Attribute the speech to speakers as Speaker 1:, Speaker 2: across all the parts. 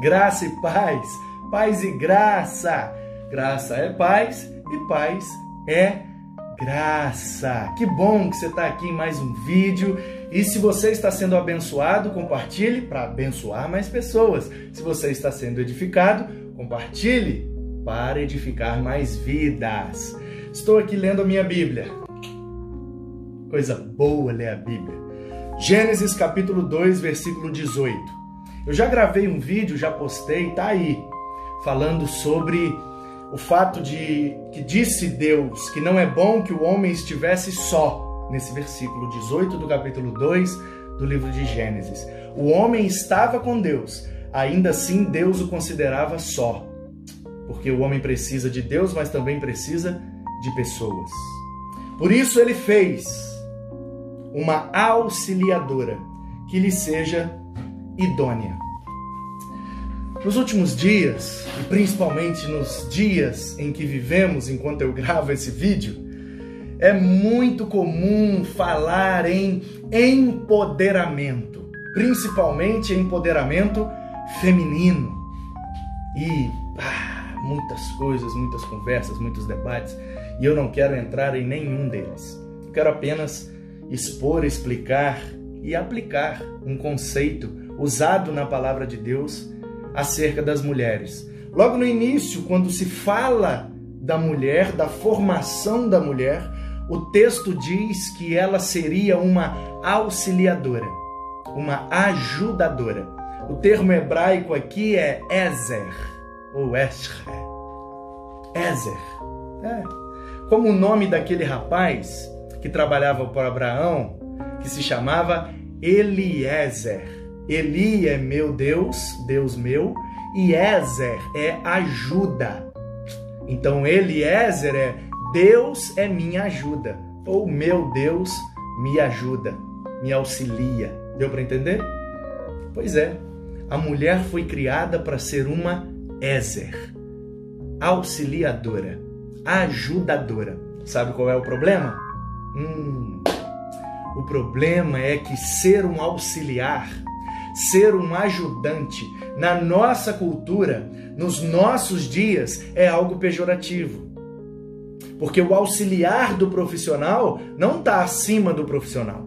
Speaker 1: Graça e paz, paz e graça. Graça é paz e paz é graça. Que bom que você está aqui em mais um vídeo. E se você está sendo abençoado, compartilhe para abençoar mais pessoas. Se você está sendo edificado, compartilhe para edificar mais vidas. Estou aqui lendo a minha Bíblia. Coisa boa ler a Bíblia. Gênesis capítulo 2, versículo 18. Eu já gravei um vídeo, já postei, tá aí, falando sobre o fato de que disse Deus que não é bom que o homem estivesse só, nesse versículo 18 do capítulo 2 do livro de Gênesis. O homem estava com Deus, ainda assim Deus o considerava só. Porque o homem precisa de Deus, mas também precisa de pessoas. Por isso ele fez uma auxiliadora que lhe seja idônea. Nos últimos dias, e principalmente nos dias em que vivemos enquanto eu gravo esse vídeo, é muito comum falar em empoderamento, principalmente empoderamento feminino. E ah, muitas coisas, muitas conversas, muitos debates, e eu não quero entrar em nenhum deles. Eu quero apenas expor, explicar e aplicar um conceito usado na palavra de Deus acerca das mulheres. Logo no início, quando se fala da mulher, da formação da mulher, o texto diz que ela seria uma auxiliadora, uma ajudadora. O termo hebraico aqui é Ezer, ou Esher. Ezer. É. Como o nome daquele rapaz que trabalhava para Abraão, que se chamava Eliezer. Eli é meu Deus, Deus meu, e Ezer é ajuda. Então Eliezer é Deus é minha ajuda, ou meu Deus me ajuda, me auxilia. Deu para entender? Pois é, a mulher foi criada para ser uma Ezer, auxiliadora, ajudadora. Sabe qual é o problema? Hum, o problema é que ser um auxiliar ser um ajudante na nossa cultura, nos nossos dias, é algo pejorativo. Porque o auxiliar do profissional não está acima do profissional.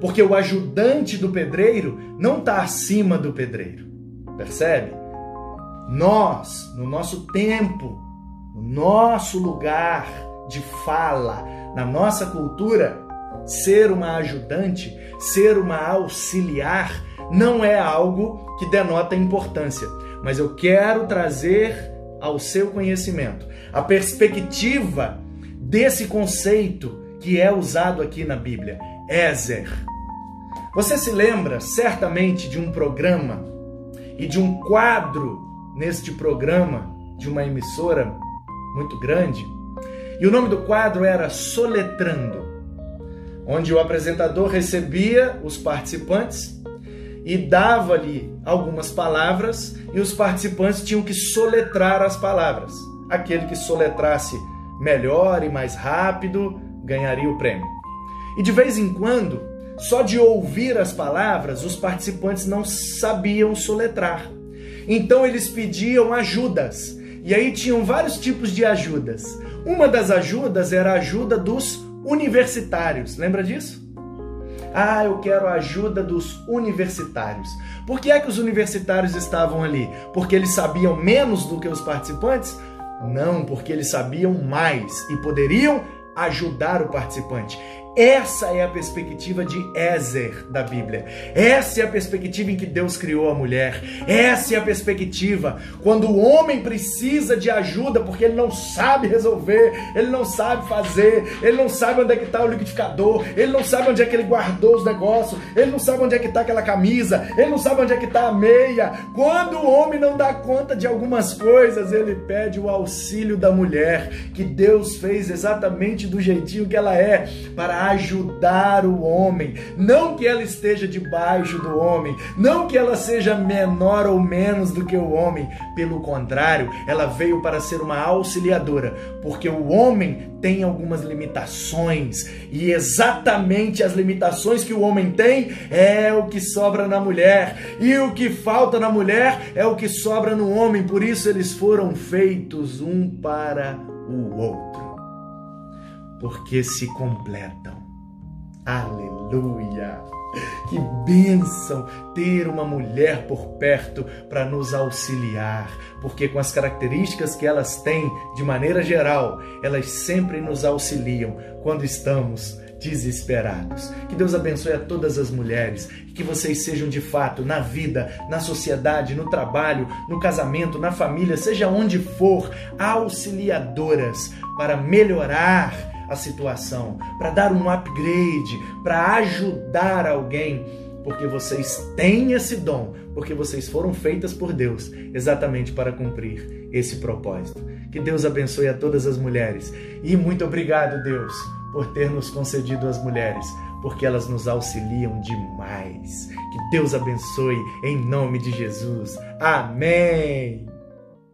Speaker 1: Porque o ajudante do pedreiro não está acima do pedreiro. Percebe? Nós, no nosso tempo, no nosso lugar de fala, na nossa cultura, ser uma ajudante, ser uma auxiliar não é algo que denota importância, mas eu quero trazer ao seu conhecimento a perspectiva desse conceito que é usado aqui na Bíblia, Ezer. Você se lembra certamente de um programa e de um quadro neste programa de uma emissora muito grande? E o nome do quadro era Soletrando, onde o apresentador recebia os participantes e dava-lhe algumas palavras e os participantes tinham que soletrar as palavras. Aquele que soletrasse melhor e mais rápido ganharia o prêmio. E de vez em quando, só de ouvir as palavras, os participantes não sabiam soletrar. Então eles pediam ajudas. E aí tinham vários tipos de ajudas. Uma das ajudas era a ajuda dos universitários. Lembra disso? Ah, eu quero a ajuda dos universitários. Por que é que os universitários estavam ali? Porque eles sabiam menos do que os participantes? Não, porque eles sabiam mais e poderiam ajudar o participante. Essa é a perspectiva de Ézer da Bíblia. Essa é a perspectiva em que Deus criou a mulher. Essa é a perspectiva quando o homem precisa de ajuda porque ele não sabe resolver, ele não sabe fazer, ele não sabe onde é que está o liquidificador, ele não sabe onde é que ele guardou os negócios, ele não sabe onde é que está aquela camisa, ele não sabe onde é que está a meia. Quando o homem não dá conta de algumas coisas, ele pede o auxílio da mulher, que Deus fez exatamente do jeitinho que ela é, para ajudar o homem. Não que ela esteja debaixo do homem, não que ela seja menor ou menos do que o homem. Pelo contrário, ela veio para ser uma auxiliadora, porque o homem tem algumas limitações e exatamente as limitações que o homem tem é o que sobra na mulher e o que falta na mulher é o que sobra no homem. Por isso eles foram feitos um para o outro, porque se completam. Aleluia! Que bênção ter uma mulher por perto para nos auxiliar, porque com as características que elas têm, de maneira geral, elas sempre nos auxiliam quando estamos desesperados. Que Deus abençoe a todas as mulheres que vocês sejam de fato na vida, na sociedade, no trabalho, no casamento, na família, seja onde for, auxiliadoras para melhorar a situação, para dar um upgrade, para ajudar alguém, porque vocês têm esse dom, porque vocês foram feitas por Deus exatamente para cumprir esse propósito. Que Deus abençoe a todas as mulheres e muito obrigado, Deus, por ter nos concedido as mulheres, porque elas nos auxiliam demais. Que Deus abençoe em nome de Jesus. Amém.